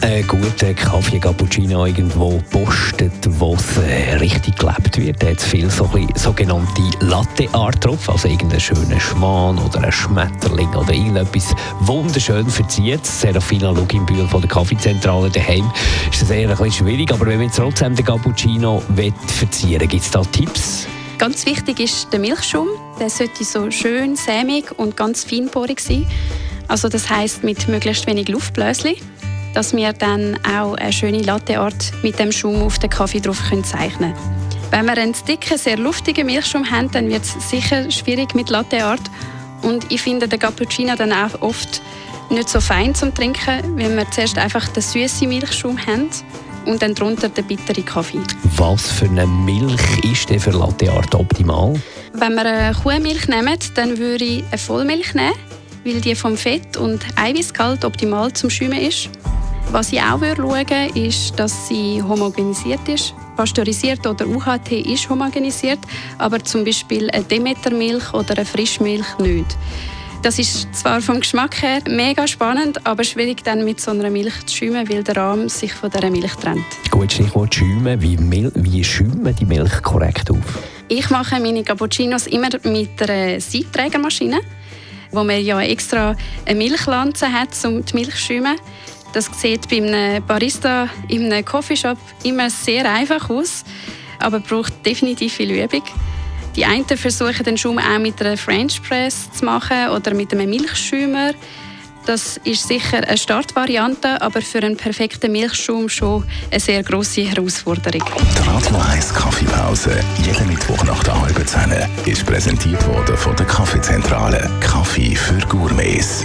einen guten Kaffee Cappuccino irgendwo postet, wo es äh, richtig gelebt wird, hat es viel so sogenannte Latte Art drauf, also irgendeinen schönen Schwan oder ein Schmetterling oder irgendetwas wunderschön verziert. Serafina Luginbühl von der Kaffeezentrale daheim ist das eher ein bisschen schwierig, aber wenn man trotzdem den Cappuccino verzieren will, gibt es da Tipps? Ganz wichtig ist der Milchschaum. Der sollte so schön sämig und ganz feinporig sein. Also das heißt mit möglichst wenig Luftbläschen, dass wir dann auch eine schöne Latteart mit dem Schaum auf den Kaffee drauf können zeichnen Wenn wir einen dicken, sehr luftigen Milchschaum haben, dann wird es sicher schwierig mit Latteart. Und ich finde den Cappuccino dann auch oft nicht so fein zum Trinken, wenn wir zuerst einfach den süßen Milchschaum haben und dann drunter den bitteren Kaffee. Was für eine Milch ist denn für Latte Art optimal? Wenn wir eine Kuhmilch nehmen, dann würde ich eine Vollmilch nehmen, weil die vom Fett- und Eiweißgehalt optimal zum Schäumen ist. Was ich auch schauen würde, ist, dass sie homogenisiert ist. Pasteurisiert oder UHT ist homogenisiert, aber zum Beispiel eine Demetermilch oder eine Frischmilch nicht. Das ist zwar vom Geschmack her mega spannend, aber schwierig dann mit so einer Milch zu schäumen, weil der Rahm sich von dieser Milch trennt. Gut, Stichwort schäumen. Wie, Mil wie schäumen die Milch korrekt auf? Ich mache meine Cappuccinos immer mit einer Siebträgermaschine, wo man ja extra eine Milchlanze hat, um die Milch zu schäumen. Das sieht bei einem Barista in einem Coffeeshop immer sehr einfach aus, aber braucht definitiv viel Übung. Die einen versuchen den Schaum auch mit einer French Press zu machen oder mit einem Milchschäumer. Das ist sicher eine Startvariante, aber für einen perfekten Milchschaum schon eine sehr grosse Herausforderung. Die Radio 1 Kaffeepause, jeden Mittwoch nach der halben Zehn, ist präsentiert worden von der Kaffeezentrale. Kaffee für Gourmets.